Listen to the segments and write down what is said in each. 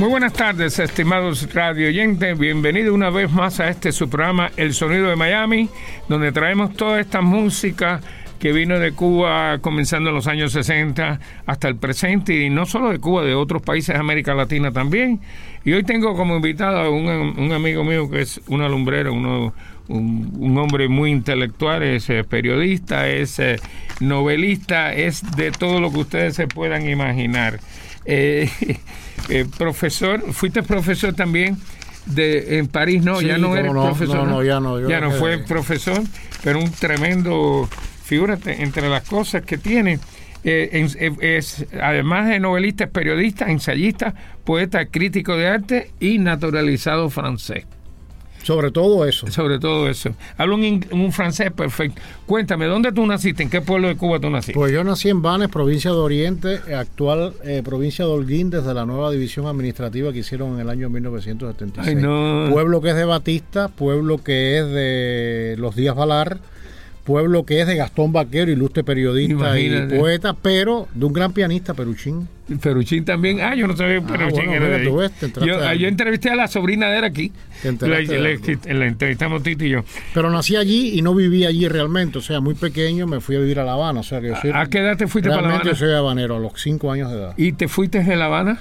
Muy buenas tardes, estimados radio oyentes. Bienvenido una vez más a este su programa El Sonido de Miami, donde traemos toda esta música que vino de Cuba comenzando en los años 60 hasta el presente, y no solo de Cuba, de otros países de América Latina también. Y hoy tengo como invitado a un, amigo mío que es una lumbrera, uno, un, hombre muy intelectual, es eh, periodista, es eh, novelista, es de todo lo que ustedes se puedan imaginar. Eh, eh, profesor, fuiste profesor también de en París, no, ya no eres profesor. No, ya no. ya no fue profesor, pero un tremendo, figúrate, entre las cosas que tiene. Eh, es, además de novelista, es periodista, ensayista, poeta, crítico de arte y naturalizado francés. Sobre todo eso. Sobre todo eso. Hablo un, un, francés perfecto. Cuéntame, ¿dónde tú naciste? ¿En qué pueblo de Cuba tú naciste? Pues yo nací en Banes, provincia de Oriente, actual eh, provincia de Holguín, desde la nueva división administrativa que hicieron en el año 1976. Ay, no. Pueblo que es de Batista, pueblo que es de los Díaz Valar pueblo que es de Gastón Vaquero, ilustre periodista y poeta, pero de un gran pianista, Peruchín. Peruchín también. Ah, yo no sabía que ah, Peruchín era de yo, yo, entrevisté a la sobrina de él aquí. La, entrevistamos Tito y yo. Pero nací allí y no viví allí realmente. O sea, muy pequeño me fui a vivir a La Habana. O sea, ¿A qué edad te fuiste para La Habana? yo soy habanero, a los cinco años de edad. ¿Y te fuiste de La Habana?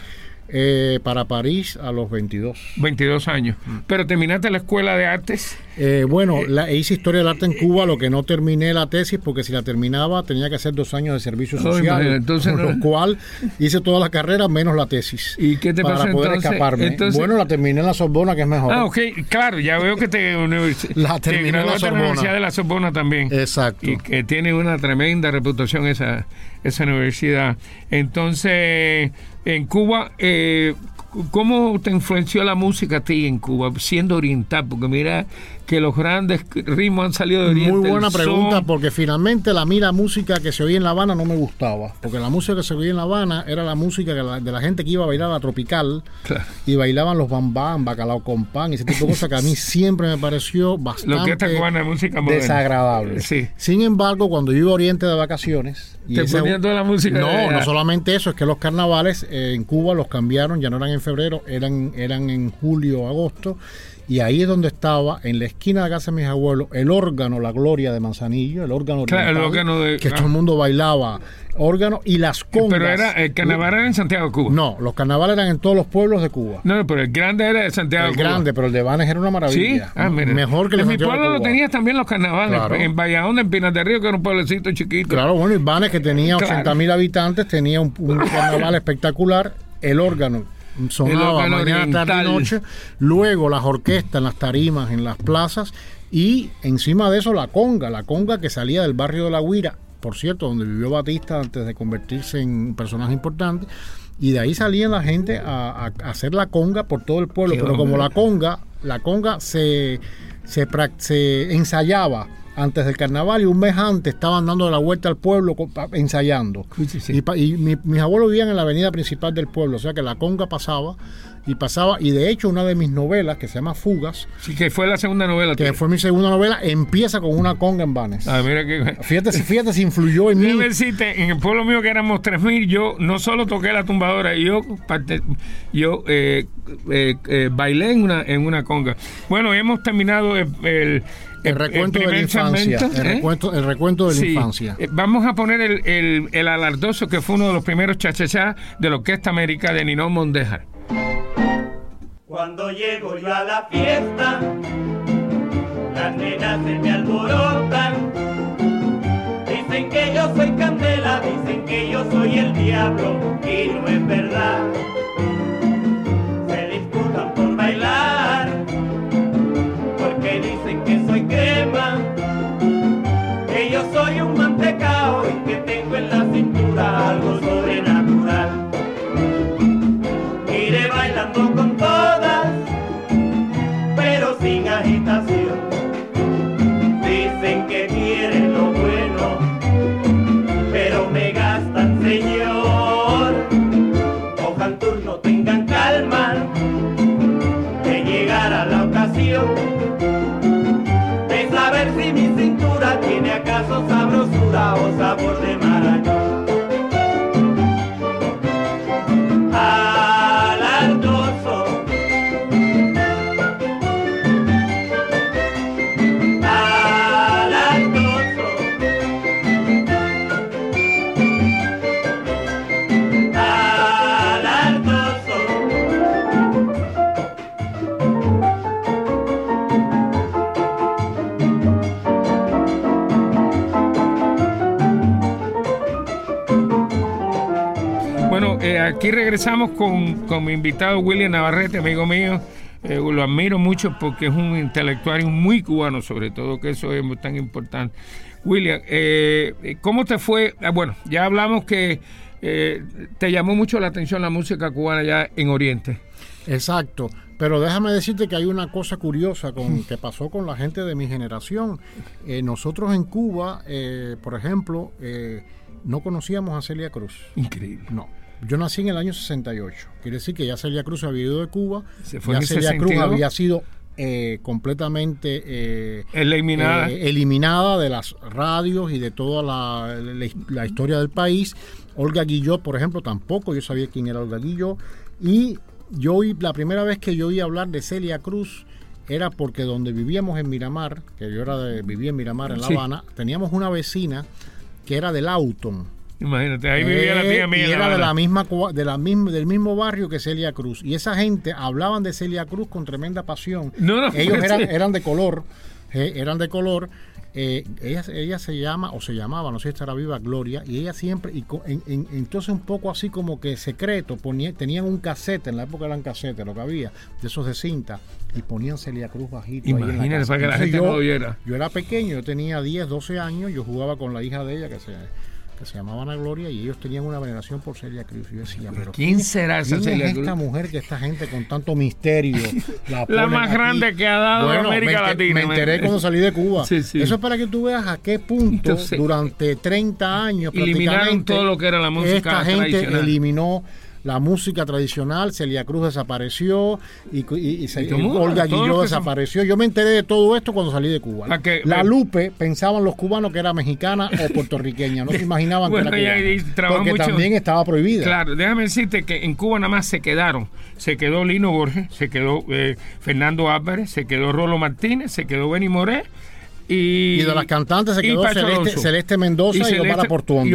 Eh, para París a los 22. 22 años. Mm. ¿Pero terminaste la escuela de artes? Eh, bueno, la, hice historia del arte en Cuba, lo que no terminé la tesis, porque si la terminaba tenía que hacer dos años de servicio social. entonces, con lo cual hice toda la carrera menos la tesis. ¿Y qué te Para poder escaparme. bueno, la terminé en la Sorbona, que es mejor. Ah, ok, claro, ya veo que te. la terminé en la, Sorbona. Universidad de la Sorbona también. Exacto. Y que tiene una tremenda reputación esa, esa universidad. Entonces, en Cuba. Eh, ¿Cómo te influenció la música a ti en Cuba, siendo oriental? Porque mira que los grandes ritmos han salido de Oriente. Muy buena pregunta, porque finalmente la mira música que se oía en La Habana no me gustaba. Porque la música que se oía en La Habana era la música de la gente que iba a bailar a tropical. Y bailaban los bambán, bacalao con pan, y ese tipo de cosas que a mí siempre me pareció bastante música desagradable. Sin embargo, cuando yo iba a Oriente de vacaciones. Y ¿Te ponían toda la música? No, no solamente eso, es que los carnavales eh, en Cuba los cambiaron, ya no eran en febrero, eran, eran en julio o agosto y ahí es donde estaba, en la esquina de la casa de mis abuelos, el órgano La Gloria de Manzanillo, el órgano, el órgano de, que todo el mundo bailaba órgano y las congas. Pero era, el carnaval era en Santiago de Cuba. No, los carnavales eran en todos los pueblos de Cuba. No, pero el grande era de Santiago de Cuba. El grande, pero el de Banes era una maravilla. Sí, ah, Mejor que el En mi pueblo lo tenías también los carnavales. En Valladolid, en Pinas de Río, que era un pueblecito chiquito. Claro, bueno, y Banes, que tenía 80 mil habitantes, tenía un carnaval espectacular. El órgano sonaba mañana, tarde y noche. Luego las orquestas en las tarimas, en las plazas. Y encima de eso la conga, la conga que salía del barrio de La Guira, por cierto, donde vivió Batista antes de convertirse en un personaje importante. Y de ahí salía la gente a, hacer la conga por todo el pueblo. Pero como la conga, la conga se, se, se ensayaba antes del carnaval y un mes antes estaban dando la vuelta al pueblo ensayando. Y, mis abuelos vivían en la avenida principal del pueblo, o sea que la conga pasaba y pasaba, y de hecho una de mis novelas, que se llama Fugas, sí, que fue la segunda novela. Que fue mi segunda novela, empieza con una conga en Vanes. Ah, mira que... Fíjate, fíjate si influyó en mí. Decirte, en el pueblo mío que éramos 3.000, yo no solo toqué la tumbadora, yo, yo eh, eh, eh, bailé en una, en una conga. Bueno, hemos terminado el el recuento de la infancia. el, ¿eh? recuento, el recuento de la infancia. Eh, vamos a poner el, el, el, alardoso que fue uno de los primeros chachachá de la Orquesta América de Ninón Mondejar. Cuando llego yo a la fiesta, las nenas se me alborotan. Dicen que yo soy candela, dicen que yo soy el diablo, y no es verdad. que dicen que soy crema, que yo soy un mantecao y que tengo en la cintura algo sobrenatural. Aquí regresamos con, con, mi invitado William Navarrete, amigo mío. Eh, lo admiro mucho porque es un intelectual muy cubano, sobre todo, que eso es tan importante. William, eh, ¿cómo te fue? Ah, bueno, ya hablamos que te llamó mucho la atención la música cubana ya en Oriente. Exacto. Pero déjame decirte que hay una cosa curiosa con, que pasó con la gente de mi generación. nosotros en Cuba, por ejemplo, no conocíamos a Celia Cruz. Increíble. No. Yo nací en el año 68. Quiere decir que ya Celia Cruz había ido de Cuba. ya Celia Cruz había sido eh, completamente eh, eliminada. Eh, eliminada de las radios y de toda la, historia del país. Olga Guillot, por ejemplo, tampoco yo sabía quién era Olga Guillot. Y yo la primera vez que yo oí hablar de Celia Cruz era porque donde vivíamos en Miramar, que yo era de, vivía en Miramar, en La Habana, teníamos una vecina que era del Auton. Imagínate, ahí vivía la tía mía. Y era de la misma, de la misma, del mismo barrio que Celia Cruz. Y esa gente hablaban de Celia Cruz con tremenda pasión. Ellos eran, eran de color, eh, eran de color eh, ella, ella se llama, o se llamaba, no sé si estará viva, Gloria, y ella siempre, y entonces un poco así como que secreto, ponía, tenían un cassette, en la época eran cassette, lo que había, de esos de cinta, y ponían Celia Cruz bajito. Imagínate, para que la gente no lo Yo era pequeño, yo tenía 10, 12 años, yo jugaba con la hija de ella, que se que se llamaban Ana Gloria y ellos tenían una veneración por Celia Cruz. Yo decía, pero ¿quién será esa ¿quién es esta mujer que esta gente con tanto misterio la, más grande que ha dado América Latina. Me enteré cuando salí de Cuba. Eso es para que tú veas a qué punto durante 30 años eliminaron todo lo que era la música esta gente eliminó la música tradicional, Celia Cruz desapareció y, Olga Guilló desapareció. Yo me enteré de todo esto cuando salí de Cuba. la Lupe pensaban los cubanos que era mexicana o puertorriqueña, no se imaginaban que era porque también estaba prohibida. Claro, déjame decirte que en Cuba nada más se quedaron, se quedó Lino Borges, se quedó eh, Fernando Álvarez, se quedó Rolo Martínez, se quedó Benny Moré y, de las cantantes se quedó Celeste, Mendoza y, Celeste, Omar Portuondo.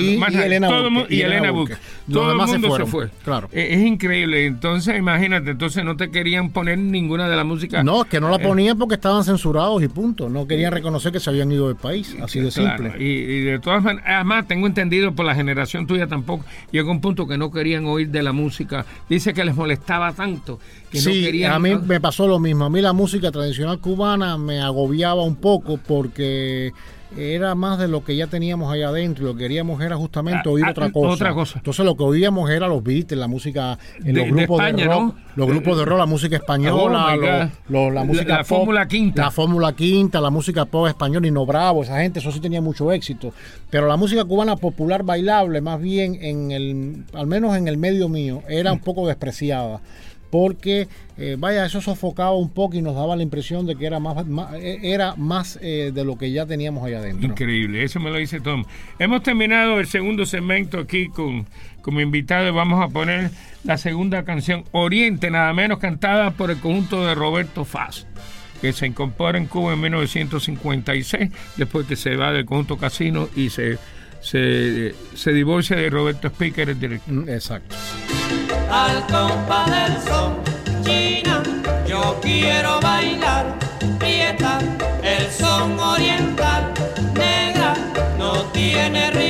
Y, Elena Buque. Y, Elena Buque. Todo el mundo se, fue. Claro. Es, increíble. Entonces, imagínate, entonces no te querían poner ninguna de la música. No, que no la eh. ponían porque estaban censurados y punto. No querían reconocer que se habían ido del país. Así de simple. Y, de todas maneras, además, tengo entendido por la generación tuya tampoco, llegó un punto que no querían oír de la música. Dice que les molestaba tanto que sí, no querían. A mí me pasó lo mismo. A mí la música tradicional cubana me agobiaba un poco poco porque era más de lo que ya teníamos allá adentro. Lo que queríamos era justamente ah, oír ah, otra, cosa. otra cosa. Entonces lo que oíamos era los Beatles, la música, en los grupos de, rock, los grupos de rock, la música española, oh la música la, Fórmula Quinta, la Fórmula Quinta, la música pop español, no Bravo, esa gente, eso sí tenía mucho éxito. Pero la música cubana popular bailable, más bien en el, al menos en el medio mío, era un poco despreciada porque eh, vaya, eso sofocaba un poco y nos daba la impresión de que era más, eh, era más eh, de lo que ya teníamos allá adentro. Increíble, eso me lo dice Tom. Hemos terminado el segundo segmento aquí con, como invitado y vamos a poner la segunda canción, Oriente, nada menos cantada por el conjunto de Roberto Faz que se incorpora en Cuba en 1956, después que se va del conjunto Casino y se, se, se divorcia de Roberto Speaker, el director. Mm, exacto al compás del son. China, yo quiero bailar, prieta, el son oriental, negra, no tiene rival,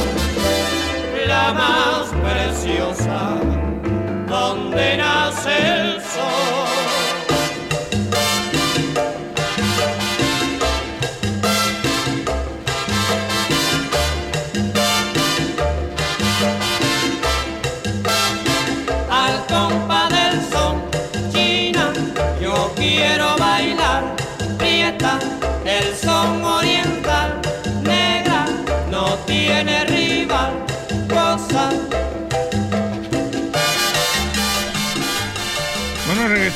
más preciosa, donde nace el sol.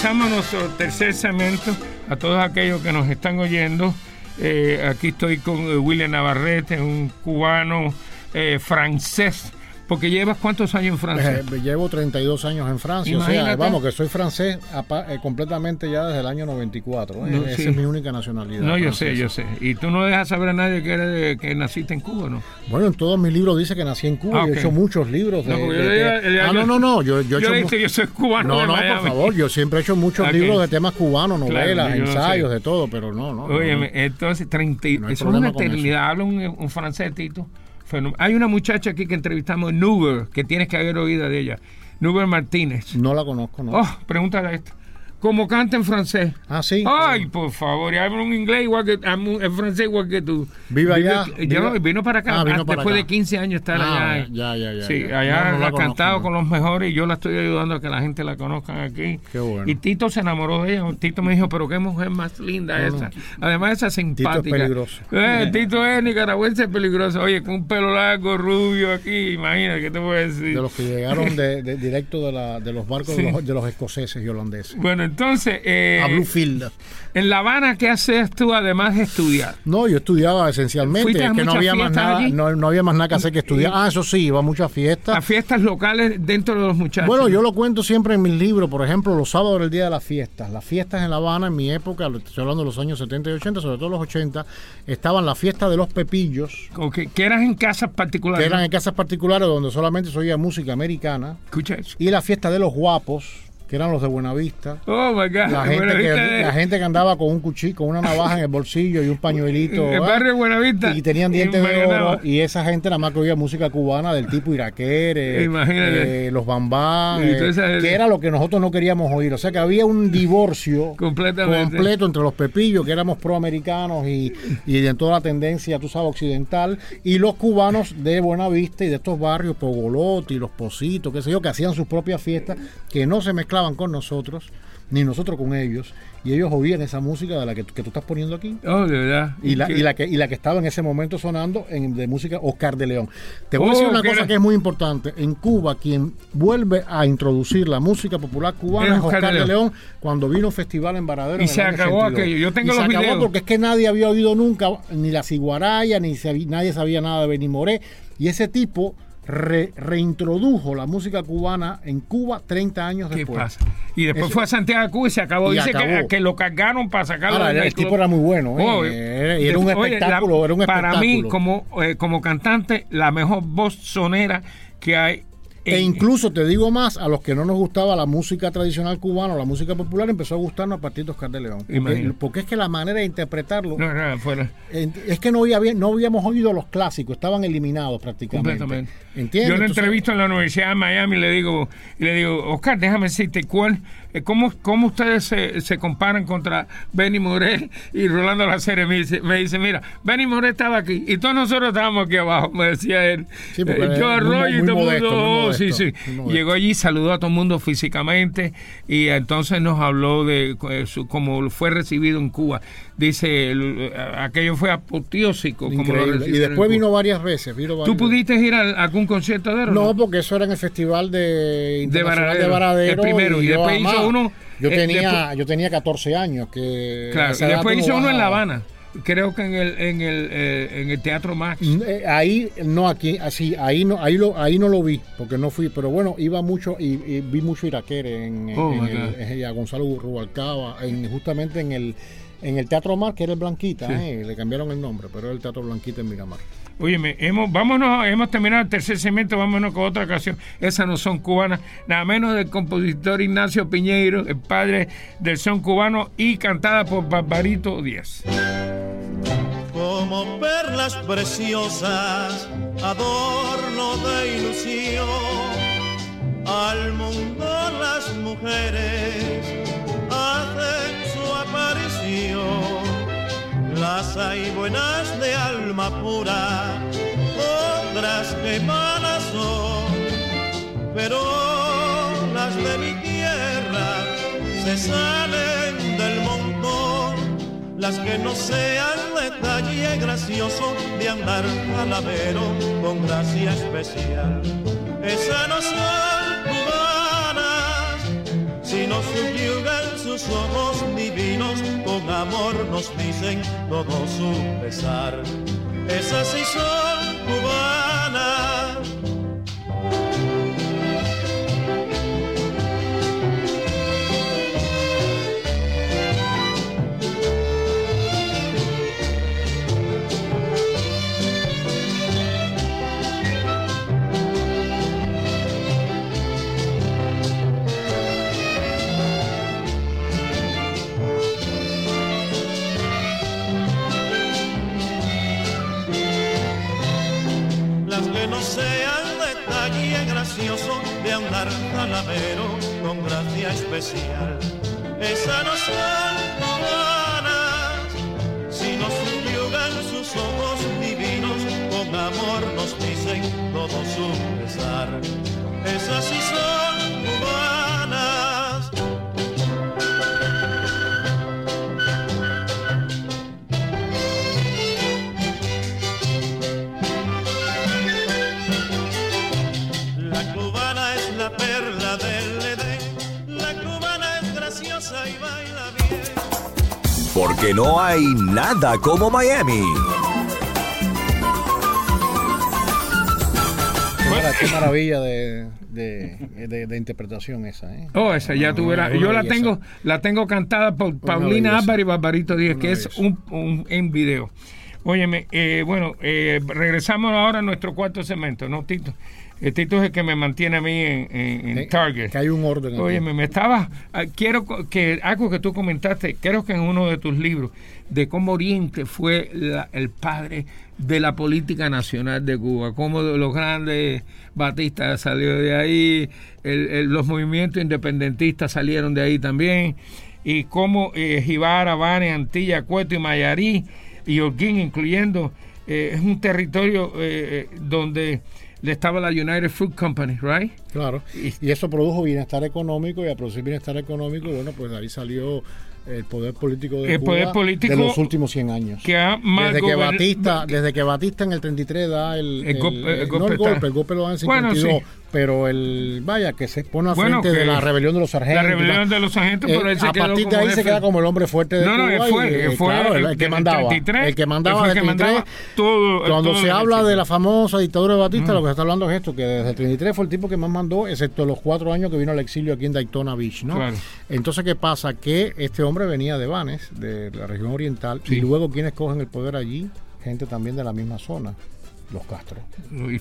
Comenzamos nuestro tercer segmento. A todos aquellos que nos están oyendo, eh, aquí estoy con eh, William Navarrete, un cubano eh, francés porque llevas cuántos años en Francia? Eh, llevo 32 años en Francia. O sea, vamos, que soy francés eh, completamente ya desde el año 94. ¿eh? Esa es mi única nacionalidad. No, yo sé, yo sé. Y tú no dejas saber a nadie que, eres que naciste en Cuba, ¿no? Bueno, en todos mis libros dice que nací en Cuba. Ah, he hecho muchos libros. De, no, ah, no, no, no. Yo, yo, yo he hecho yo soy cubano. No, no, por favor. Yo siempre he hecho muchos libros de temas cubanos, novelas, ensayos, de todo, pero no, no. Oye, entonces, 30, es una eternidad. Habla un, un francés, Tito. Hay una muchacha aquí que entrevistamos, Nuber, que tienes que haber oído de ella. Nuber Martínez. No la conozco, ¿no? Oh, pregúntale a esta como canta en francés. Ah, sí. Ay, por favor, y hablo un inglés igual que, en francés igual que tú. Vive allá. vino para acá, ah, después de 15 años estar ah, allá. Ya, ya, ya. Sí, allá ha cantado con los mejores y yo la estoy ayudando a que la gente la conozcan aquí. Qué bueno. Y Tito se enamoró de ella. Tito me dijo, pero qué mujer más linda esa. Además, esa simpática. Tito es peligroso. Eh, Tito es nicaragüense peligroso. Oye, con un pelo largo, rubio aquí, imagínate, ¿qué te voy a decir? De los que llegaron de, directo de, la, de los barcos de, los, escoceses y holandeses. Bueno, entonces... Eh, a Bluefield. En La Habana, ¿qué haces tú además de estudiar? No, yo estudiaba esencialmente, que no había más nada, no, había más nada que hacer que estudiar. Ah, eso sí, iba a muchas fiestas. A fiestas locales dentro de los muchachos. Bueno, yo lo cuento siempre en mis libros, por ejemplo, los sábados era el día de las fiestas. Las fiestas en La Habana, en mi época, estoy hablando de los años 70 y 80, sobre todo los 80, estaban las fiestas de los pepillos. Okay. Que eran en casas particulares. Que eran en casas particulares donde solamente se oía música americana. Escucha eso. Y la fiesta de los guapos que eran los de Buenavista. Oh my God. La gente, que, la gente que andaba con un cuchillo, con una navaja en el bolsillo y un pañuelito. El barrio Buenavista. Y tenían dientes de oro. Y esa gente nada más que oía música cubana del tipo iraquere, eh, los bambán, eh, que era lo que nosotros no queríamos oír. O sea que había un divorcio completo entre los pepillos, que éramos proamericanos y, y en toda la tendencia, tú sabes, occidental, y los cubanos de Buenavista y de estos barrios, Pogolotti, los Positos, qué sé yo, que hacían sus propias fiestas, que no se mezclaban con nosotros, ni nosotros con ellos, y ellos oían esa música de la que, tú estás poniendo aquí. Oh, de verdad. Y la, y la, que, y la que estaba en ese momento sonando en, de música Oscar de León. Te voy a decir oh, una cosa que es muy importante. En Cuba, quien vuelve a introducir la música popular cubana es Oscar, de, León. cuando vino festival en Varadero. Y se acabó aquello. Yo tengo y los se acabó porque es que nadie había oído nunca ni la ciguaraya, ni nadie sabía nada de Benny Moré. Y ese tipo reintrodujo la música cubana en Cuba 30 años después. Y después fue a Santiago de Cuba y se acabó. Dice Que, lo cargaron para sacarlo. el tipo era muy bueno. ¿eh? era, un espectáculo, era un Para mí, como, eh, como cantante, la mejor voz sonera que hay e incluso te digo más, a los que no nos gustaba la música tradicional cubana o la música popular, empezó a gustarnos a partir de Oscar de León. Porque, es que la manera de interpretarlo. Es que no, había, no habíamos oído los clásicos, estaban eliminados prácticamente. Yo lo entrevisto en la Universidad de Miami y le digo, y le digo Oscar, déjame decirte cuál ¿Cómo, ¿Cómo, ustedes se, se, comparan contra Benny Moré y Rolando La Me dice, me dice, mira, Benny Moré estaba aquí y todos nosotros estábamos aquí abajo, me decía él. Sí, eh, yo Arroyo y todo el mundo, oh, sí, sí. Llegó allí, saludó a todo el mundo físicamente y entonces nos habló de eh, cómo fue recibido en Cuba. Dice, aquello fue apoteósico. Como y después vino varias veces. ¿Tú pudiste ir a algún concierto de él? No, porque eso era en el festival de, de Varadero. el primero, y, después hizo uno. Yo eh, tenía, yo tenía 14 años. que Claro, y después hizo uno en La Habana. Creo que en el, en el, eh, en el Teatro Max. Mm, eh, ahí, no, aquí, así, ahí no, ahí lo, ahí no lo vi, porque no fui, pero bueno, iba mucho y, vi mucho Iraquere en, en, oh, el, a Gonzalo Rubalcaba, en, justamente en el, en el Teatro Mar, que era el Blanquita, le cambiaron el nombre, pero era el Teatro Blanquita en Miramar. Óyeme, hemos, vámonos, hemos terminado el tercer segmento, vámonos con otra canción. Esas no son cubanas, nada menos del compositor Ignacio Piñeiro, el padre del son cubano, y cantada por Barbarito Díaz. Como perlas preciosas, adorno de ilusión, al mundo las mujeres las hay buenas de alma pura, otras que malas son, pero las de mi tierra se salen del montón, las que no sean detalle gracioso de andar calavero con gracia especial. Esas no son si nos subyugan sus ojos divinos, con amor nos dicen todo su pesar. Esas sí son cubanas de andar talavero con gracia especial. Esa no son cubanas, si nos subyugan sus ojos divinos, con amor nos dicen todo su pesar. Esas sí son porque no hay nada como Miami. qué maravilla de, de, interpretación esa. ¿eh? Oh, esa ya tú verás. Yo la tengo, la tengo cantada por Paulina Álvarez y Barbarito Díaz, que es un, un, en video. Óyeme, eh, bueno, eh, regresamos ahora a nuestro cuarto segmento, ¿no, Tito? El Tito es el que me mantiene a mí en, en, Target. Que hay un orden. Oye, me, estaba. Ah, quiero que algo que tú comentaste, creo que en uno de tus libros, de cómo Oriente fue el padre de la política nacional de Cuba, cómo los grandes Batistas salió de ahí, los movimientos independentistas salieron de ahí también, y cómo eh, Jibara, Bane, Antilla, Cueto y Mayarí y Holguín, incluyendo, eh, es un territorio eh, eh donde estaba la United Fruit Company, right? Claro. Y, eso produjo bienestar económico y a producir bienestar económico, bueno, pues ahí salió el poder político de, de los últimos 100 años. Que desde, que Batista, desde que Batista en el 33 da el, el, golpe, el golpe, el golpe lo da en 52, pero el vaya que se pone a frente de la rebelión de los sargentos. La rebelión de los sargentos, eh, a partir de ahí se queda como el hombre fuerte de no, no, Cuba. Fue, y, fue claro, el, que mandaba. el que mandaba desde el 33. cuando se habla de la famosa dictadura de Batista, lo que se está hablando es esto, que desde el 33 fue el tipo que más mandó, excepto los cuatro años que vino al exilio aquí en Daytona Beach, ¿no? Entonces, ¿qué pasa? Que este hombre venía de Vanes, de la región oriental, y luego quienes cogen el poder allí, gente también de la misma zona los Castro.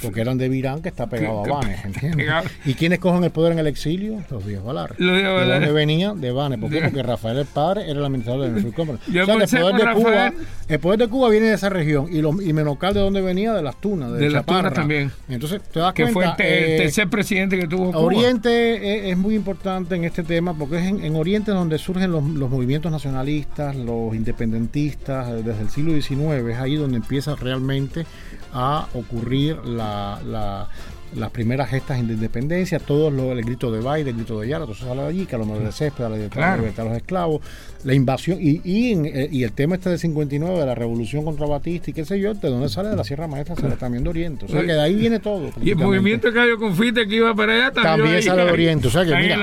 Porque eran de Virán, que está pegado a Banes, ¿entiendes? ¿Y quiénes cogen el poder en el exilio? Los Díaz Valares. ¿De dónde venían? De Banes. ¿Por qué? Porque Rafael el padre era el administrador de Free Company. O sea, el poder, de Cuba, el poder de Cuba viene de esa región. Y, lo, y Menocal, ¿de dónde venía? De las Tunas, de, de las Tunas también. Entonces, te das que cuenta... Que fue el, tercer presidente que tuvo Cuba. Oriente es, muy importante en este tema porque es en, Oriente donde surgen los, los movimientos nacionalistas, los independentistas, desde el siglo XIX. Es ahí donde empieza realmente a ocurrir la, la, las primeras gestas de independencia, todo lo, el grito de Baile, el grito de Yara, todo eso sale de allí, que a lo mejor de césped, la libertad, de los esclavos, la invasión, y, y, eh, y, el tema este de 59, de la revolución contra Batista y qué sé yo, de dónde sale de la Sierra Maestra, sale también de Oriente, o sea que de ahí viene todo. Y el movimiento Cayo Confite que iba para allá también, también sale de Oriente, o sea que mira,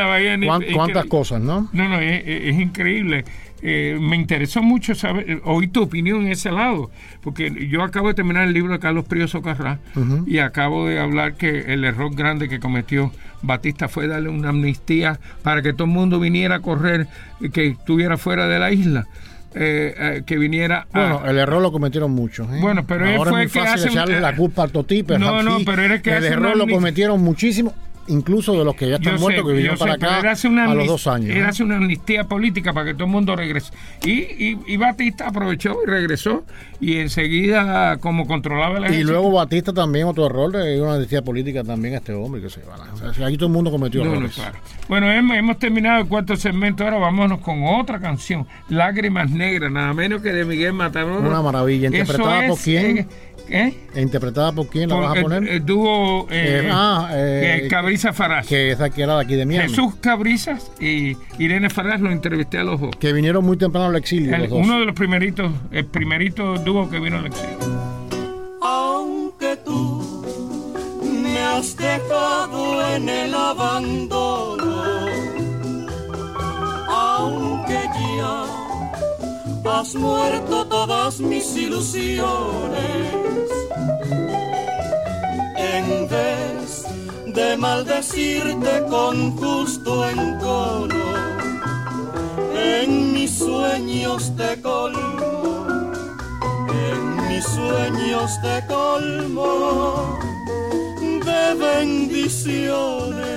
cuántas cosas, ¿no? No, no, es, es increíble. Eh, me interesó mucho saber, eh, oír tu opinión en ese lado, porque yo acabo de terminar el libro de Carlos Prioso Carrá y acabo de hablar que el error grande que cometió Batista fue darle una amnistía para que todo el mundo viniera a correr, que estuviera fuera de la isla. Eh, que viniera bueno el error lo cometieron muchos bueno pero Ahora fue es muy fácil echarle la culpa al Totipe no no pero era que el error lo cometieron muchísimo incluso de los que ya están muertos, que vinieron para acá a los dos años. Era hace una amnistía política para que todo el mundo regrese. Y, y, Batista aprovechó y regresó, y enseguida, como controlaba la Y luego Batista también, otro error, de una amnistía política también a este hombre, que se va. O sea, aquí todo el mundo cometió errores. Bueno, hemos, hemos, terminado el cuarto segmento, ahora vámonos con otra canción, Lágrimas Negras, nada menos que de Miguel Matamoros. Una maravilla, interpretada por quién. ¿Eh? ¿Interpretada por quién la vas a poner? El, dúo eh, eh, ah, eh, Cabriza Farás. Que es aquí, era de aquí de Miami. Jesús Cabrizas y Irene Farás lo entrevisté a los dos. Que vinieron muy temprano al exilio. los dos. Uno de los primeritos, el primerito dúo que vino al exilio. Aunque tú me has dejado en el abandono, has muerto todas mis ilusiones. En vez de maldecirte con justo encono, en mis sueños te colmo, en mis sueños te colmo de bendiciones.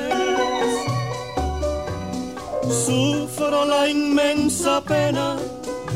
Sufro la inmensa pena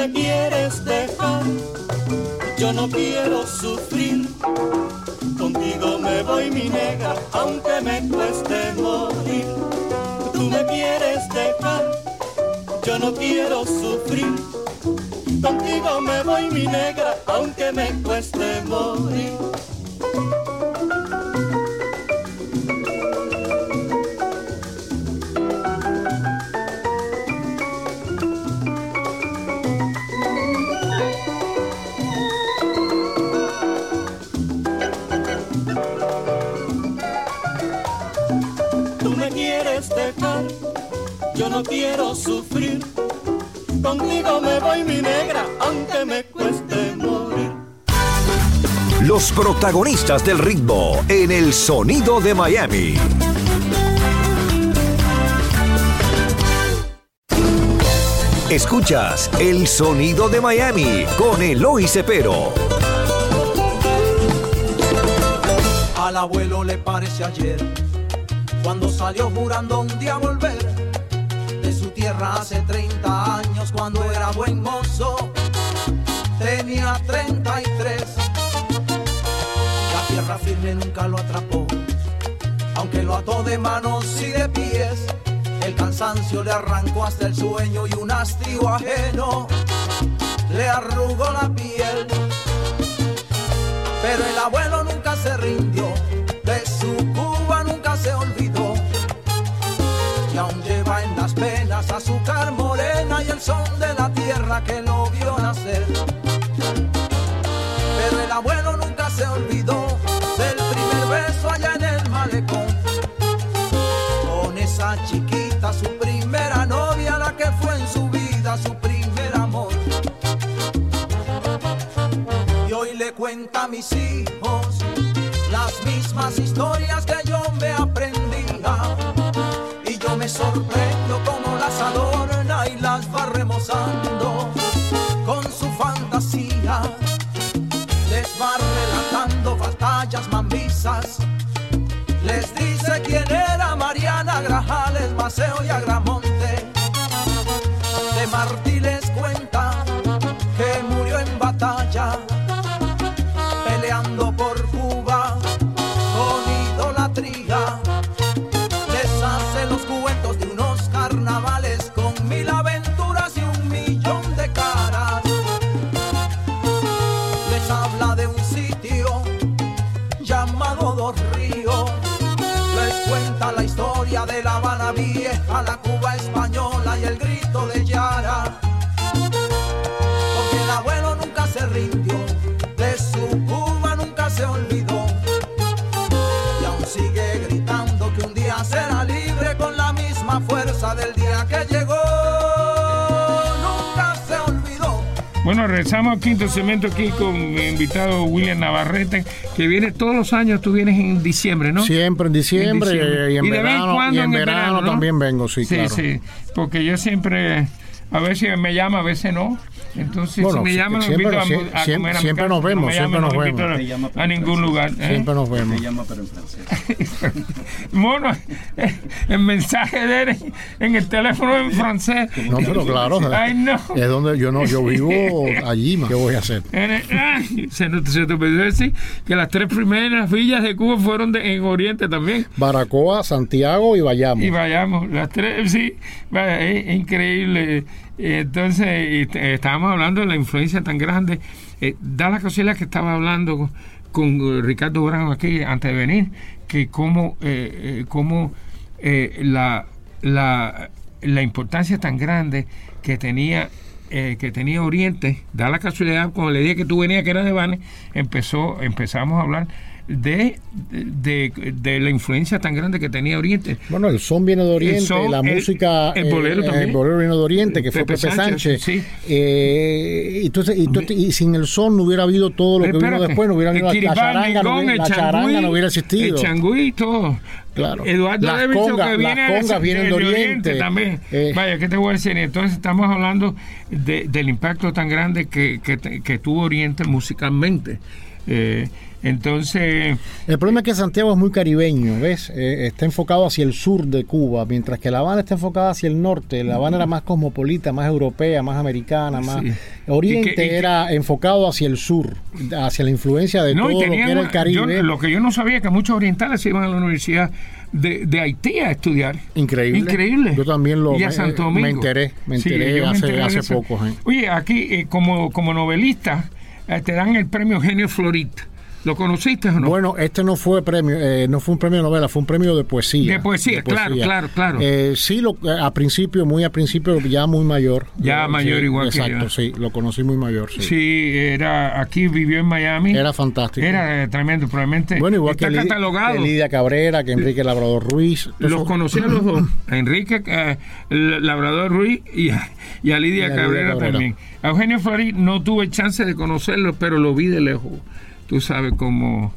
Me quieres dejar, yo no quiero sufrir. Contigo me voy mi negra, aunque me cueste morir. Tú me quieres dejar, yo no quiero sufrir. Contigo me voy mi negra, aunque me cueste morir. No quiero sufrir. Contigo me voy mi negra, aunque me cueste morir. Los protagonistas del ritmo en el sonido de Miami. Escuchas el sonido de Miami con Eloy Cepero. Al abuelo le parece ayer, cuando salió jurando un día volver hace 30 años, cuando era buen mozo, tenía 33. La tierra firme nunca lo atrapó, aunque lo ató de manos y de pies. El cansancio le arrancó hasta el sueño y un hastío ajeno le arrugó la piel. Pero el abuelo nunca se rindió, son de la tierra que lo vio nacer. Pero el abuelo nunca se olvidó del primer beso allá en el malecón. Con esa chiquita, su primera novia, la que fue en su vida su primer amor. Y hoy le cuenta a mis hijos las mismas historias que yo me aprendía. Batallas mambisas. Les dice quién era Mariana Grajales, Maceo y Agramonte. Del día que llegó. Nunca se olvidó. Bueno, regresamos al quinto segmento aquí con mi invitado William Navarrete, que viene todos los años, tú vienes en diciembre, ¿no? Siempre en diciembre, En diciembre. y en Y de vez en verano, cuando y en verano, verano, ¿no? también vengo, sí, Sí, claro. sí, porque yo siempre, a veces me llama, a veces no. Entonces, Bueno, si me llaman, siempre- invito a, siempre- comer a siempre casa. nos no vemos, me siempre llaman, nos no vemos. a- a ningún lugar. ¿eh? Siempre nos vemos. llama, pero en francés. Bueno, el mensaje de él en el teléfono en francés. No, pero claro. Ay, no. Es donde yo no, yo vivo allí, ma. ¿qué voy a hacer? Se, nos- se te olvidó decir que las tres primeras villas de Cuba fueron de- en Oriente también. Baracoa, Santiago y Bayamo. Y vayamos, las tres, sí, vaya, es increíble. Entonces, estábamos hablando de la influencia tan grande. Eh, da la casualidad que estaba hablando con, Ricardo Brown aquí antes de venir, que cómo, eh, cómo la, la, la importancia tan grande que tenía eh, que tenía Oriente, da la casualidad, cuando le dije que tú venías, que era de Bane, empezó, empezamos a hablar de, de, la influencia tan grande que tenía Oriente. Bueno, el son viene de Oriente, la música. El bolero eh, también. El bolero viene de Oriente, que fue Pepe Sánchez. Sí. Eh, entonces, y, sin el son no hubiera habido todo lo que vino después, no hubiera habido la, charanga, no, hubiera, la charanga no hubiera existido. El changüí y todo. Claro. Eduardo las congas, que viene las congas vienen de Oriente. también. Eh. Vaya, ¿qué te voy a decir? Entonces estamos hablando de, del impacto tan grande que, que, que tuvo Oriente musicalmente. Eh, entonces... El problema es que Santiago es muy caribeño, ¿ves? Eh, está enfocado hacia el sur de Cuba, mientras que La Habana está enfocada hacia el norte. La Habana era más cosmopolita, más europea, más americana, más... Oriente era enfocado hacia el sur, hacia la influencia de todo lo que era el Caribe. lo que yo no sabía que muchos orientales iban a la universidad de, Haití a estudiar. Increíble. Increíble. Yo también lo me, enteré, me enteré hace, hace poco. Oye, aquí eh, como, como novelista te dan el premio Genio Florita. ¿Lo conociste o no? Bueno, este no fue premio, eh, no fue un premio de novela, fue un premio de poesía. De poesía, claro, claro, claro. Eh, sí, lo, eh, a principio, muy a principio, ya muy mayor. Ya mayor igual que Exacto, sí, lo conocí muy mayor, sí. Sí, era, aquí vivió en Miami. Era fantástico. Era tremendo, probablemente. Bueno, igual que, catalogado. Lidia Cabrera, que Enrique Labrador Ruiz. Los conocí a los dos, a Enrique Labrador Ruiz y a, Lidia, Cabrera, también. A Eugenio Florí no tuve chance de conocerlo, pero lo vi de lejos tú sabes cómo...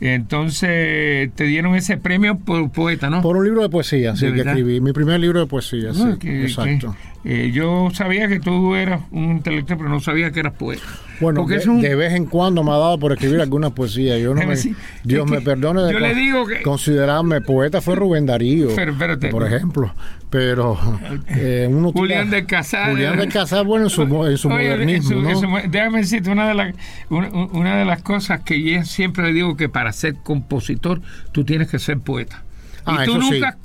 Entonces te dieron ese premio por poeta, ¿no? Por un libro de poesía, sí, que escribí. Mi primer libro de poesía, sí. exacto. Eh, yo sabía que tú eras un intelectual, pero no sabía que eras poeta. Bueno, de, vez en cuando me ha dado por escribir alguna poesía. Yo no me, Dios me perdone de yo le digo que, considerarme poeta fue Rubén Darío, por ejemplo. Pero eh, uno Julián de Casar. Julián de Casar, bueno, en su, en su modernismo. ¿no? déjame decirte, una de, las, una de las cosas que yo siempre le digo que para ser compositor tú tienes que ser poeta. Ah, tú, nunca,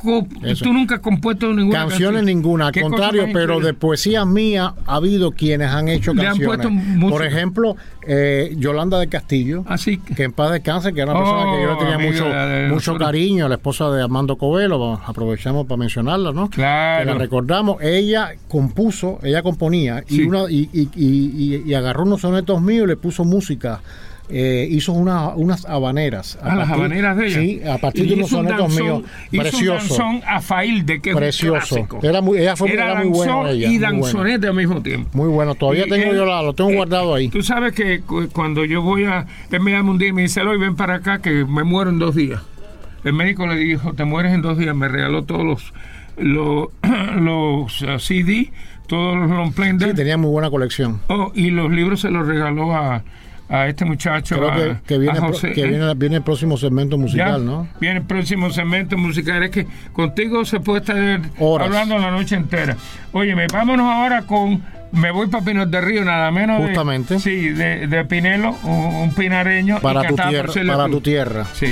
tú nunca has compuesto ninguna canciones ninguna, al contrario, pero de poesía mía ha habido quienes han hecho canciones. Por ejemplo, eh, Yolanda de Castillo, Así ah, que en paz descanse, que era una persona que yo le tenía oh, mucho, mucho cariño, la esposa de Armando Covelo, aprovechamos para mencionarla, ¿no? Claro. la recordamos, ella compuso, ella componía y, una, y, y, y agarró unos sonetos míos y le puso música eh, hizo una, unas habaneras. A ah, las habaneras de ella. Sí, a partir de unos sonetos míos. Precioso. Hizo a Fail de que Precioso. Era muy, ella fue era, muy buena. Ella, y danzonete al mismo tiempo. Muy bueno. Todavía tengo yo la, lo tengo guardado ahí. Tú sabes que cuando yo voy a. Él me llama un día y me dice, hoy ven para acá que me muero en dos días. El médico le dijo, te mueres en dos días. Me regaló todos los, los, los uh, CD, todos los long play. Sí, tenía muy buena colección. Oh, y los libros se los regaló a a este muchacho. que, viene, que ¿eh? viene, el próximo segmento musical, ¿no? Viene el próximo segmento musical. Es que contigo se puede estar hablando la noche entera. Óyeme, vámonos ahora con. Me voy para Pinos de Río, nada menos. Justamente. sí, de, de Pinelo, un, pinareño. Para, tu tierra, para tu tierra. Sí.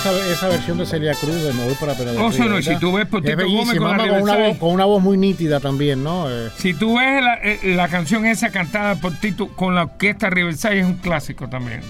Esa, esa versión de Celia Cruz de Mover para Oh, Río, no, si tú ves Potito Es bellísima, Gómez con con una, voz, con una voz muy nítida también, ¿no? Eh, Si tú ves la, eh, la canción esa cantada por Tito con la orquesta Riverside es un clásico también.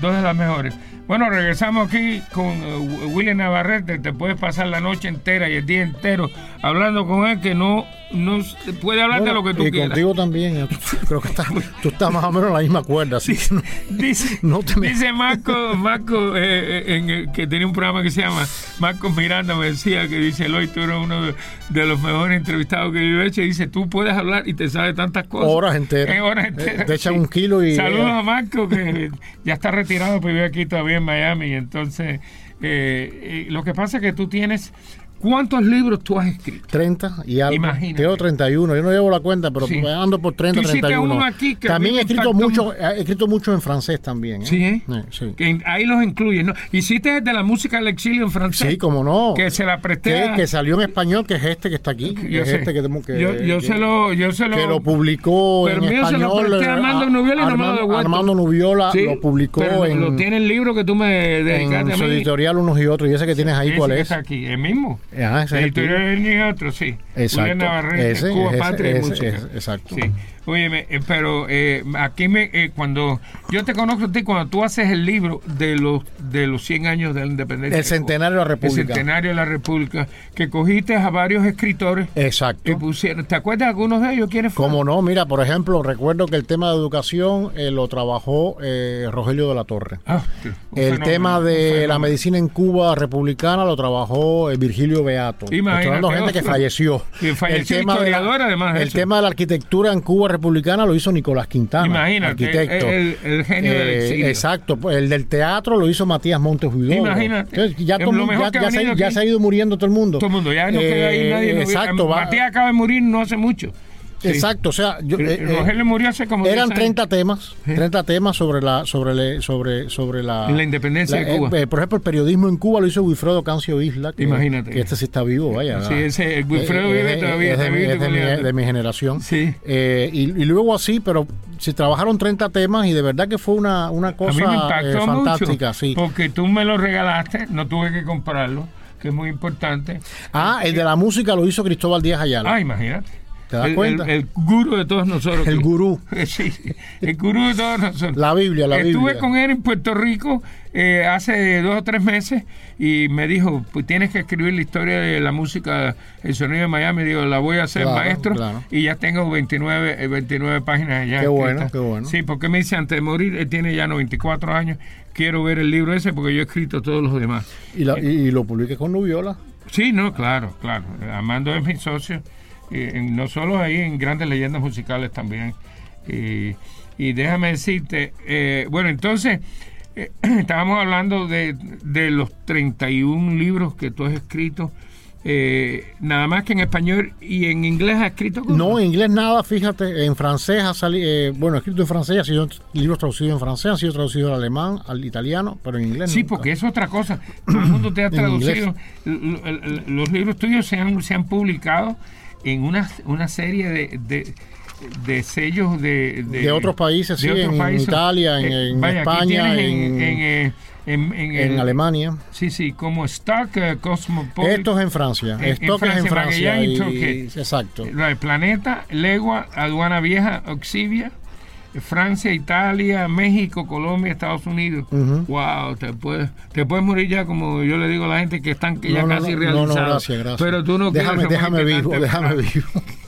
Dos de las mejores. Bueno, regresamos aquí con eh, William Navarrete. Te puedes pasar la noche entera y el día entero hablando con él que no, no puede hablar de lo que tú y quieras. contigo también. eh, Creo que estás, tú estás más o menos en la misma cuerda. Así que no- Dice, No te me- dice Marco, Marco eh, eh, en el- que tenía un programa que se llama Marco Miranda, me decía que dice Eloy, tú eres uno de, de los mejores entrevistados que yo he hecho. Y dice, tú puedes hablar y te sabes tantas cosas. Horas enteras. Horas Eh, enteras. te echan un kilo y- Saludos a Marco, que ya está retirado, pero vive aquí todavía en Miami. Entonces, eh, eh, lo que pasa es que tú tienes. ¿Cuántos libros tú has escrito? 30 y algo. Imagínate. Tengo 31. Yo no llevo la cuenta, pero Sí. ando por 30, Tú hiciste 31. uno aquí que también he escrito, mucho, he escrito mucho en francés también. ¿eh? Sí, ¿eh? Eh, sí. Que ahí los incluyes, ¿no? Hiciste de la música del exilio en francés. Sí, como no. Que se la presté. Que, que salió en español, que es este que está aquí. que Yo es sé. este que, que, yo, yo se lo, yo se lo, que lo publicó Pero en mío se lo español. presté a Armando eh, Nubiola y no me lo Armando, devuelto. Armando Nubiola Sí, lo publicó pero en, lo tiene el libro que tú me dedicaste en a su mí. editorial unos y otros. Y ese que tienes ahí, Ese ¿cuál es? Está aquí, el mismo. Ajá, ese es el tuyo. del ni otro, sí. Exacto. Julián Navarrete, Ese, Cuba, ese, Patria y ese, Música. ese, exacto. Sí. Óyeme, eh, pero eh, aquí me, eh, cuando yo te conozco a ti, cuando tú haces el libro de los de los 100 años de la independencia. El centenario de la El República. centenario de la República, que cogiste a varios escritores Exacto. que pusieron. ¿Te acuerdas de algunos de ellos? ¿Quiénes fueron? Como no, mira, por ejemplo, recuerdo que el tema de educación eh, lo trabajó eh, Rogelio de la Torre. Ah, sí, El fenómeno, tema de la medicina en Cuba republicana lo trabajó Virgilio Beato. Imagínate, Estoy hablando de gente que falleció. Que falleció el tema de la, además el tema de la arquitectura en Cuba republicana lo hizo Nicolás Quintana, Imagínate, arquitecto. el- el genio del exilio. Exacto, pues, el del teatro lo hizo Matías Montes. Imagínate. Entonces, ya, todo ya- ya se, ya se ha ido muriendo todo el mundo. Todo el mundo, ya no queda ahí Eh, nadie. exacto, Matías acaba de morir no hace mucho. Sí. Exacto, o sea, yo, Eh, eh, eh, Rogelio murió hace como eran 10 años. 30 temas, 30 temas sobre la sobre le- sobre sobre la La independencia de Cuba. eh, por ejemplo, el periodismo en Cuba lo hizo Wilfredo Cancio Isla, que, Imagínate. que este sí está vivo, vaya. Sí, ese, el Wilfredo Eh, vive todavía, es de, mi- es de mi, coleando. de mi generación. Sí. Eh, y, y luego así, pero se trabajaron 30 temas y de verdad que fue una, una A cosa mí me impactó fantástica, mucho. sí. Porque tú me lo regalaste, no tuve que comprarlo, que es muy importante. Ah, el de la música lo hizo Cristóbal Díaz Ayala. Ah, imagínate. ¿Te das el, cuenta? El, el gurú de todos nosotros. El gurú. Sí, el gurú de todos nosotros. La Biblia, la Estuve Biblia. con él en Puerto Rico eh, hace dos o tres meses y me dijo, pues tienes que escribir la historia de la música, el sonido de Miami. Digo, la voy a hacer Claro, maestro claro. y ya tengo 29, eh, 29 páginas ya Qué bueno, escritas. qué bueno. Sí, porque me dice, antes de morir, él tiene ya 94 años, quiero ver el libro ese porque yo he escrito todos los demás. Y, la- y- y lo publiqué con Nubiola. Sí, no, claro, claro. Amando es mi socio, eh, no solo ahí en grandes leyendas musicales también. Y, y déjame decirte, eh, bueno, entonces, eh, estábamos hablando de, de los 31 libros que tú has escrito, eh, nada más que en español y en inglés has escrito. cosas? No, en inglés nada, fíjate, en francés ha salido, bueno, escrito en francés, ha sido libros traducidos en francés, han sido traducidos al alemán, al italiano, pero en inglés Sí, nunca. porque es otra cosa. Todo el mundo te ha traducido. Los libros tuyos se han, se han publicado en una, una serie de, de, de sellos de, De otros países, sí, otros en Italia, en- en aquí España, en, en- en, eh, Alemania. Sí, sí, como Stark eh, Cosmopolitan. Esto es en Francia, que es en Francia, y y- exacto. El planeta, Legua, Aduana Vieja, Oxivia, Francia, Italia, México, Colombia, Estados Unidos. Wow, te puedes, te puedes morir ya como yo le digo a la gente que están que ya No, casi no, realizados. no, gracias, gracias. Pero tú no déjame, quieres déjame vivo, déjame vivo.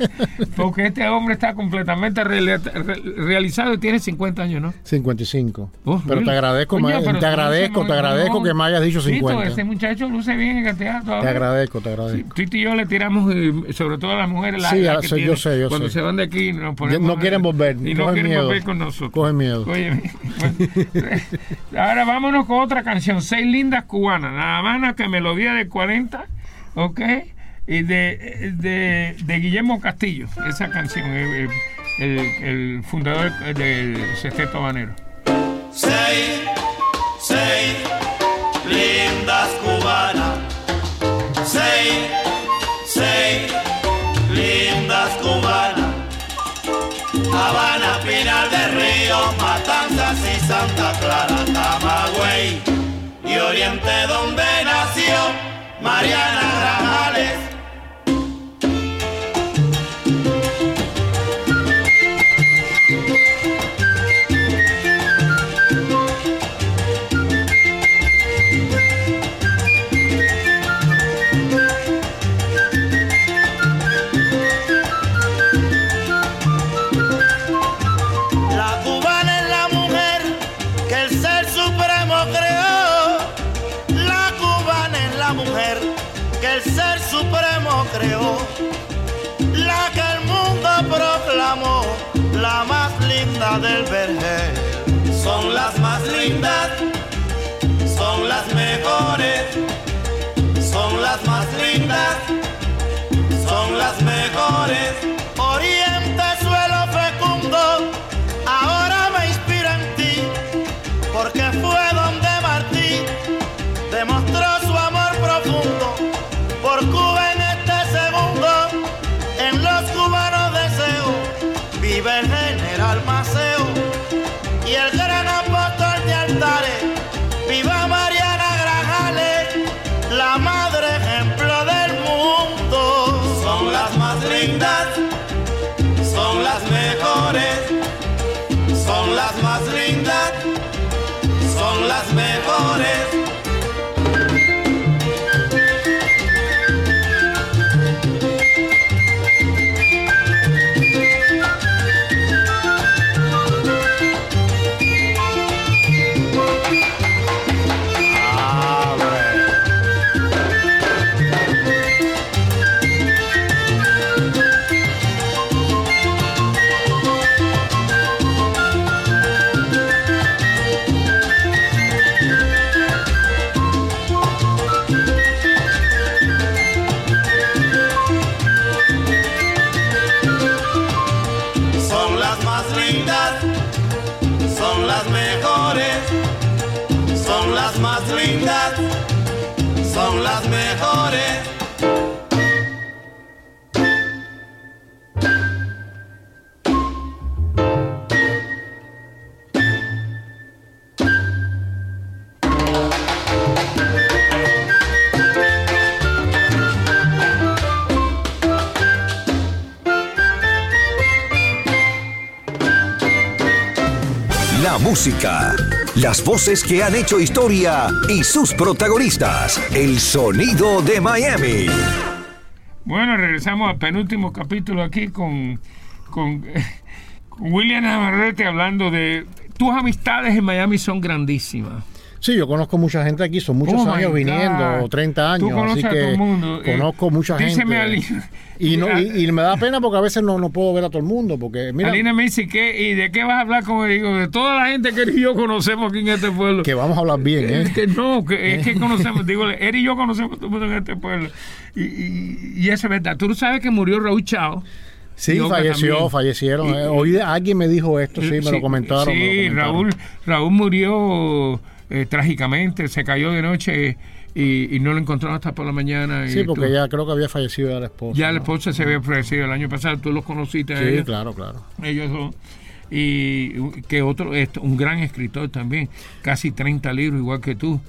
Porque este hombre está completamente reali- re- realizado y tiene 50 años, ¿no? 55. Oh, pero te agradezco, pero te agradezco, te agradezco que me hayas dicho Tito, 50. Ese muchacho luce bien en el teatro. Te agradezco, te Sí, agradezco. Tito y yo le tiramos, eh, sobre todo a las mujeres, la, Sí, la que sí, yo sé, yo Cuando sé. se van de aquí, nos Ya ponemos. no quieren volver, Y no quieren miedo. volver con nosotros. Cogen miedo. Oye, bueno, ahora vámonos con otra canción, Seis Lindas Cubanas, nada más que melodía de 40, ¿ok? Y de, de, de Guillermo Castillo, esa canción. el, el fundador del Sexteto Habanero. Seis, seis, lindas cubanas. Seis, seis, lindas cubanas. Habana, Pinal del Río, Matanzas y Santa Clara, Camagüey y Oriente donde nació Mariana Grajales. Son las más lindas, son las mejores, son las más lindas, son las mejores. Música, las voces que han hecho historia y sus protagonistas. El sonido de Miami. Bueno, regresamos al penúltimo capítulo aquí con, con, con William Navarrete hablando de tus amistades en Miami son grandísimas. Sí, yo conozco mucha gente aquí, son muchos Oh, años viniendo, 30 años, Tú así a que todo el mundo. Eh, conozco mucha díseme gente. Ali- y, no, y, y me da pena porque a veces no, no puedo ver a todo el mundo, porque mira, Alina me dice, ¿qué, ¿y de qué vas a hablar? Como digo, de toda la gente que él y yo conocemos aquí en este pueblo. que vamos a hablar bien, ¿eh? Es que no, que, es que conocemos, digo, él y yo conocemos todo el mundo en este pueblo. Y, y, y eso es verdad. Tú sabes que murió Raúl Chao. Sí, falleció, también. fallecieron. Y- eh, Hoy alguien me dijo esto, sí, me lo comentaron. lo Sí, comentaron. Raúl, Raúl murió eh, trágicamente, se cayó de noche y, y no lo encontraron hasta por la mañana. y Sí, porque tú- ya creo que había fallecido ya la esposa. ya la ¿no? esposa se había fallecido el año pasado, tú los conociste a Sí, ellos. claro, claro. ellos dos. Y que otro, es un gran escritor también, casi 30 libros igual que tú,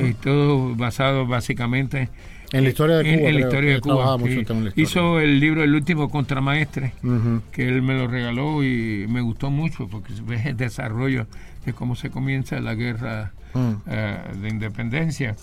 eh, todo basado básicamente En la historia de Cuba, en la historia de Cuba. trabajaba mucho sí. en la historia. Hizo el libro El último contramaestre, que él me lo regaló y me gustó mucho porque ves el desarrollo de cómo se comienza la guerra Mm. eh, de independencia.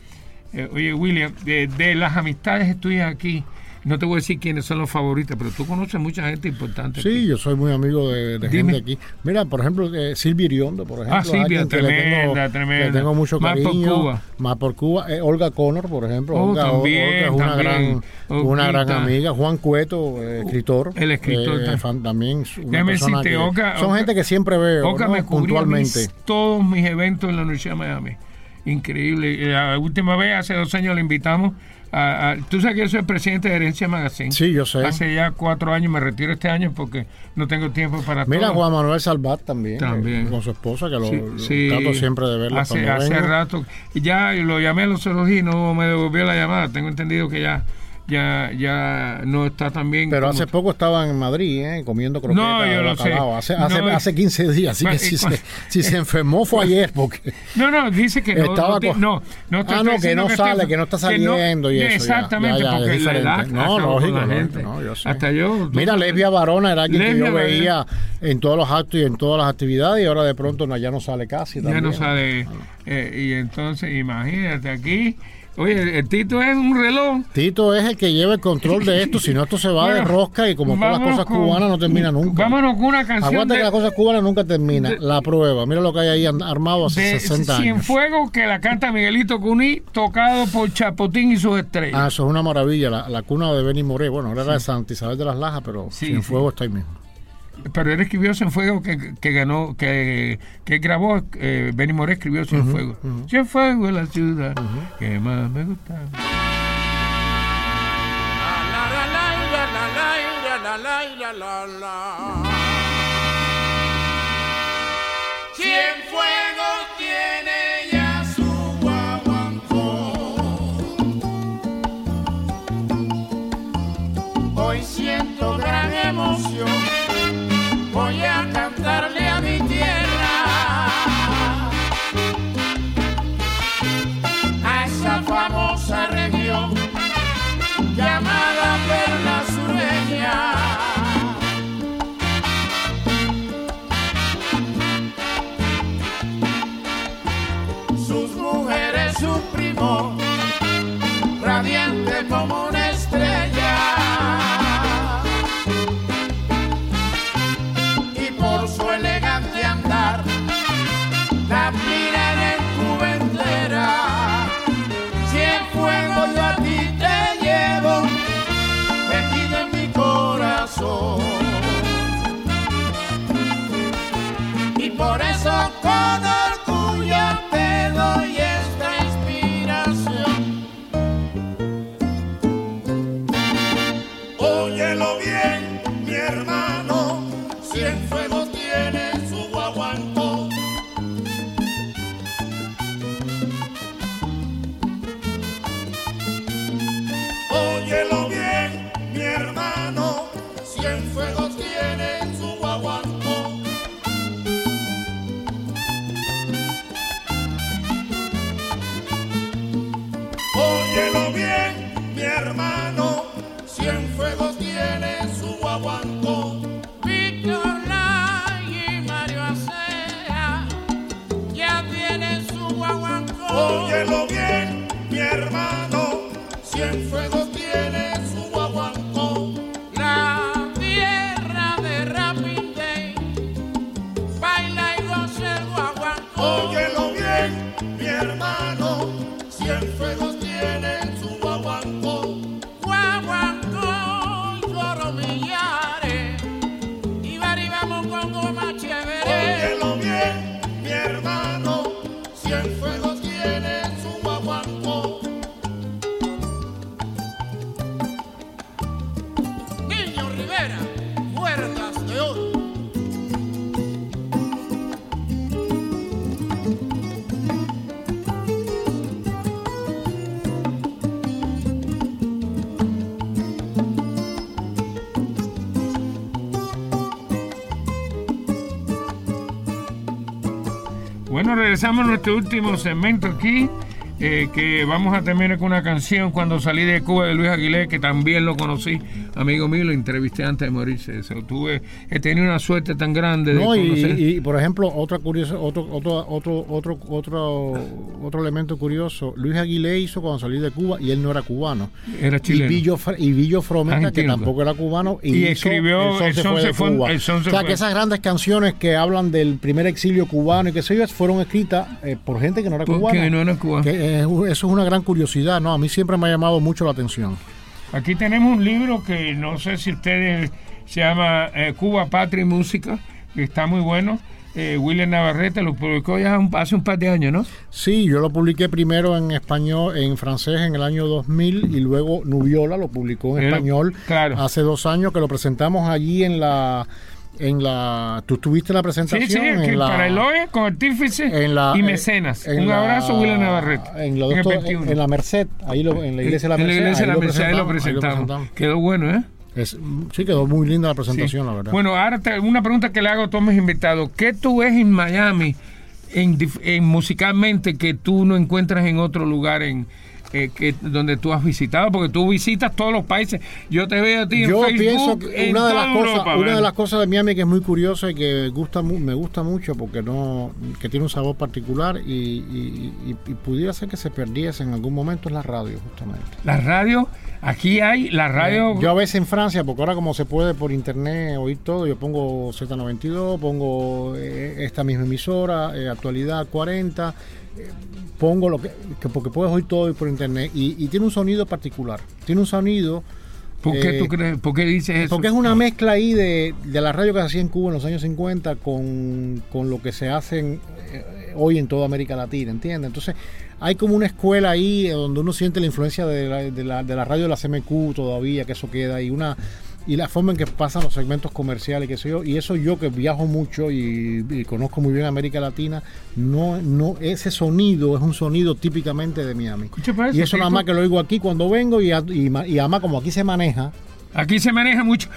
Eh, oye, William, de, de las amistades tuyas aquí, no te voy a decir quiénes son los favoritos, pero tú conoces mucha gente importante. Sí, aquí. yo soy muy amigo de, gente aquí. Mira, por ejemplo, eh, Silvia Iriondo, por ejemplo. Ah, Silvia, tremenda, tengo, tremenda. Le tengo mucho Más por cariño. Cuba. Más por Cuba. Eh, Olga Connor, por ejemplo. Oh, Olga, también, Olga es una también. gran, una gran amiga. Juan Cueto, eh, escritor. El escritor eh, también. Una persona decirte, que- Olga- son Olga- gente que siempre veo Oca ¿no? me puntualmente. mis- todos mis eventos en la Universidad de Miami. increíble. La última vez, hace dos años, le invitamos a, Tú sabes que yo soy presidente de Herencia Magazine. Sí, yo sé. Hace ya cuatro años, me retiro este año porque no tengo tiempo para Mira, Juan Manuel Salvat también. También. con su esposa, que lo, trato siempre de verlo. Hace, hace rato. Ya lo llamé a los y no me devolvió la llamada. Tengo entendido que ya ya ya no está tan bien. Pero hace poco estaba en Madrid, ¿eh? comiendo croquetas. No, yo lo sé. Hace, hace, hace, 15 días, así que si, se, si se enfermó fue ayer. porque No, no, dice que no. Estaba no, no, ah, no, que no sale, que no está saliendo y eso. Exactamente, porque la edad No, lógico, no, yo sé. Hasta yo. Mira, Lesbia Varona era alguien que yo veía en todos los actos y en todas las actividades y ahora de pronto ya no sale casi. Ya no sale. Eh, y entonces, imagínate aquí Oye, el Tito es un reloj. Tito es el que lleva el control de esto, si no esto se va de rosca y como todas las cosas cubanas no termina nunca. Vámonos con una canción. Aguanta que las cosas cubanas nunca termina. la prueba, mira lo que hay ahí armado hace 60 años. Sin fuego que la canta Miguelito Cuní, tocado por Chapotín y sus estrellas. Ah, eso es una maravilla, la, cuna de Benny Moré. Bueno, era de Santa Isabel de las Lajas, pero Sin fuego está ahí mismo pero él escribió Sin Fuego que, que ganó, que, que grabó, eh, Benny Moré escribió Sin Fuego. Sin Fuego es la ciudad que más me gusta. Fuego tiene ya su Hoy siento gran emoción regresamos a nuestro último segmento aquí. Eh, que vamos a terminar con una canción cuando salí de Cuba de Luis Aguilé, que también lo conocí, amigo mío, lo entrevisté antes de morirse. Eso, tuve, he tenido una suerte tan grande de y, por ejemplo, otra curiosa, otro, otro, otro, otro, otro, otro elemento curioso, Luis Aguilé hizo cuando salí de Cuba y él no era cubano. Era chileno. Y Villo, y que tampoco era cubano, y, escribió El Son se fue, o sea, que esas grandes canciones que hablan del primer exilio cubano y que se fueron escritas eh, por gente que no era cubana. Que no era cubana eso es una gran curiosidad, ¿no? A mí siempre me ha llamado mucho la atención. Aquí tenemos un libro que no sé si ustedes se llama eh, Cuba, Patria y Música, que está muy bueno. eh, William Navarrete lo publicó ya hace un par de años, ¿no? Sí, yo lo publiqué primero en español, en francés en el año 2000 y luego Nubiola lo publicó en español hace dos años que lo presentamos allí en la en la tú tuviste la presentación sí, sí, en la, para Eloy con artífice y mecenas un abrazo William Navarrete en, en, la Merced ahí lo, en la iglesia de la Merced, en la iglesia de la Merced ahí lo presentamos quedó bueno ¿eh? sí, quedó muy linda la presentación, la verdad. Bueno, ahora una pregunta que le hago a todos mis invitados. ¿Qué tú ves en Miami en, en musicalmente que tú no encuentras en otro lugar en, eh, que, donde tú has visitado, porque tú visitas todos los países. Yo te veo a ti en Yo pienso que una de las cosas, una de las cosas de Miami que es muy curiosa y que gusta me gusta mucho porque no que tiene un sabor particular y, pudiera ser que se perdiese en algún momento es la radio justamente. La radio, aquí hay la radio. Eh, yo a veces en Francia, porque ahora como se puede por internet oír todo, yo pongo Z92, pongo eh, esta misma emisora, actualidad 40 pongo lo que, porque puedes oír todo por internet y, tiene un sonido particular. Tiene un sonido. ¿Por qué tú eh, crees? ¿Por qué dices eso? Porque es una mezcla ahí de, la radio que se hacía en Cuba en los años 50 con, lo que se hace eh, hoy en toda América Latina, ¿entiendes? Entonces hay como una escuela ahí donde uno siente la influencia de la, de la, de la radio de la CMQ todavía, que eso queda ahí, una y la forma en que pasan los segmentos comerciales, que sé yo, y eso yo que viajo mucho y, conozco muy bien América Latina, no, no, ese sonido es un sonido típicamente de Miami. y eso nada más que lo oigo aquí cuando vengo y, y, y además como aquí se maneja. Aquí se maneja mucho.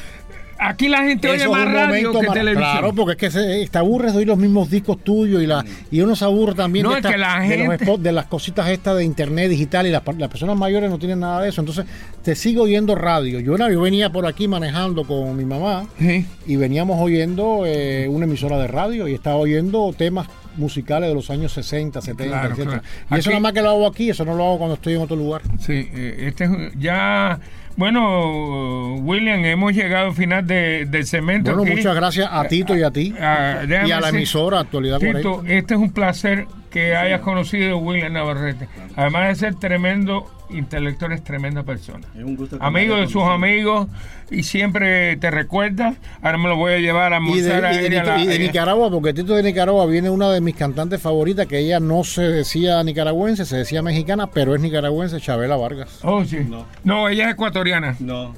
Aquí la gente oye más radio que televisión. Claro, porque es que se, te aburres de oír los mismos discos tuyos y la y uno se aburre también de, los spots, de las cositas estas de internet digital y las, personas mayores no tienen nada de eso. Entonces te sigo oyendo radio. Yo, yo venía por aquí manejando con mi mamá y veníamos oyendo eh, una emisora de radio y estaba oyendo temas musicales de los años 60, 70, etc. Y eso nada más que lo hago aquí, eso no lo hago cuando estoy en otro lugar. Sí, eh, este ya bueno, William, hemos llegado al final de, del cemento. Bueno, muchas gracias a Tito y a ti. Y a la emisora Actualidad Tito, este es un placer que hayas conocido a William Navarrete. Además de ser tremendo intelectual, es tremenda persona. Es un gusto Amigo de sus amigos y siempre te recuerda. Ahora me lo voy a llevar a almorzar y de, Nicaragua, porque Tito de Nicaragua viene una de mis cantantes favoritas, que ella no se decía nicaragüense, se decía mexicana, pero es nicaragüense, Chabela Vargas. Oh, sí. No, no ella es ecuatoriana. No.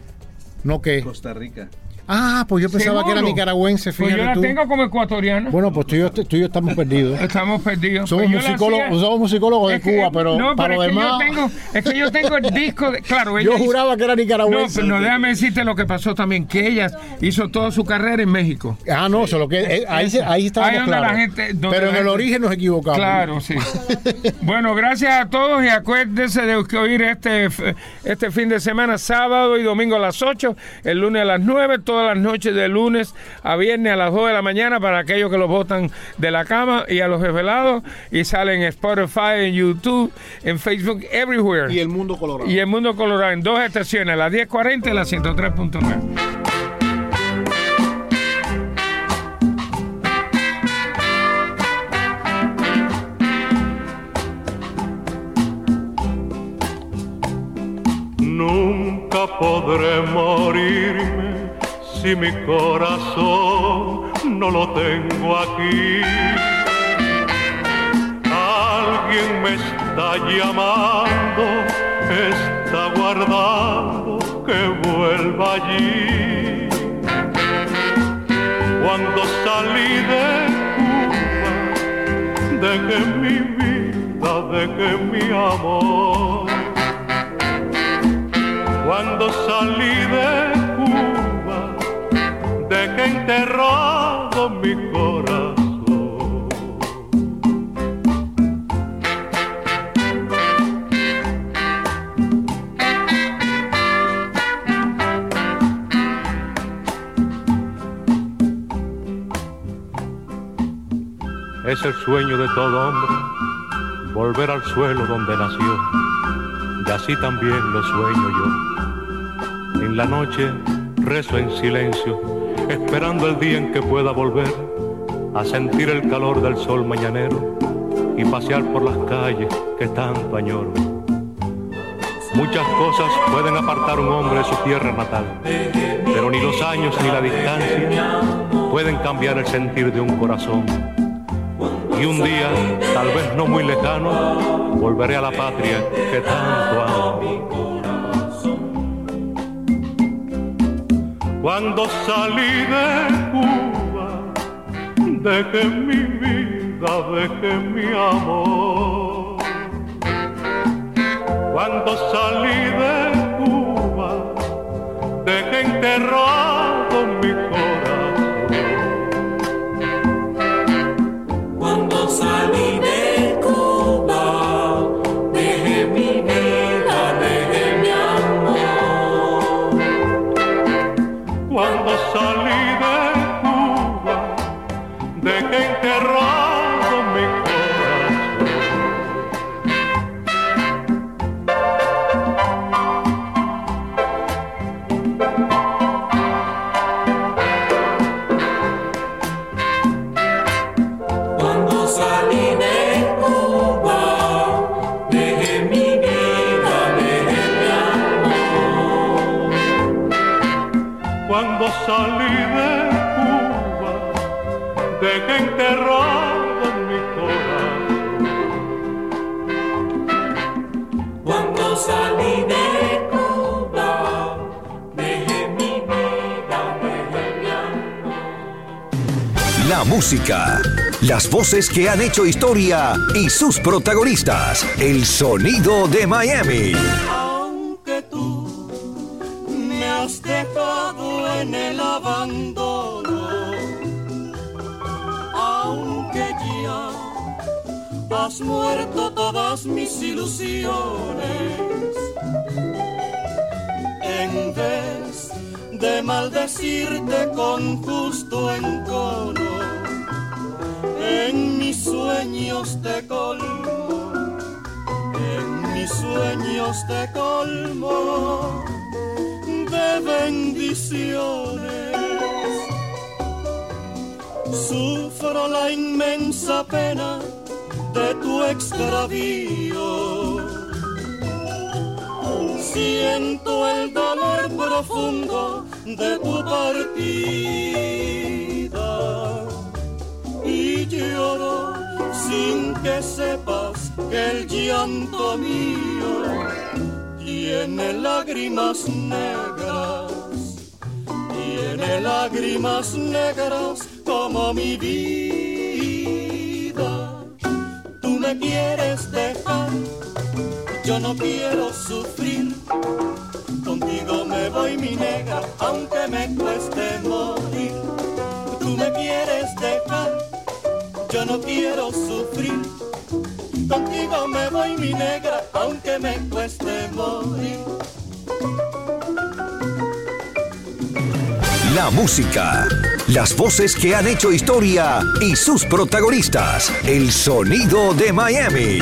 ¿No qué? Costa Rica. Ah, pues yo pensaba que era nicaragüense, fíjate Pues yo la tengo como ecuatoriana. Bueno, pues tú y yo, tú y yo estamos perdidos. Estamos perdidos. Somos, pues musicólogos, somos musicólogos de Cuba, pero no, para pero es demás... Que yo tengo, es que yo tengo el disco, de, claro. Ella yo juraba que era nicaragüense. No, pero no, déjame decirte lo que pasó también, que ella hizo toda su carrera en México. Ah, no, solo que eh, ahí, ahí estábamos claros. pero en el origen nos equivocamos. Claro, sí. bueno, gracias a todos y acuérdense de que oír este, este fin de semana, sábado y domingo a las 8, el lunes a las 9, todas las noches del lunes a viernes a las 2 de la mañana para aquellos que los votan de la cama y a los desvelados y salen en Spotify, en YouTube, en Facebook, everywhere. Y el mundo colorado. Y el mundo colorado en dos estaciones, la 1040 y la 103.9. Nunca podré morirme si mi corazón no lo tengo aquí. Alguien me está llamando, está guardando que vuelva allí. Cuando salí de Cuba, dejé mi vida, dejé mi amor. Cuando salí de enterrado mi corazón. Es el sueño de todo hombre volver al suelo donde nació, y así también lo sueño yo. En la noche rezo en silencio esperando el día en que pueda volver a sentir el calor del sol mañanero y pasear por las calles que tanto añoro. Muchas cosas pueden apartar un hombre de su tierra natal, pero ni los años ni la distancia pueden cambiar el sentir de un corazón. Y un día, tal vez no muy lejano, volveré a la patria que tanto amo. Cuando salí de Cuba, dejé mi vida, dejé mi amor. Cuando salí de Cuba, dejé enterrado música, las voces que han hecho historia y sus protagonistas. El sonido de Miami. Aunque tú me has dejado en el abandono, aunque ya has muerto todas mis ilusiones, en vez de maldecirte con justo encono en mis sueños te colmo, en mis sueños te colmo de bendiciones. Sufro la inmensa pena de tu extravío. Siento el dolor profundo de tu partida lloro sin que sepas que el llanto mío tiene lágrimas negras, tiene lágrimas negras como mi vida. Tú me quieres dejar, yo no quiero sufrir. Contigo me voy mi negra, aunque me cueste morir. Tú me quieres dejar yo no quiero sufrir. Contigo me voy mi negra, aunque me cueste morir. La música, las voces que han hecho historia y sus protagonistas. El sonido de Miami.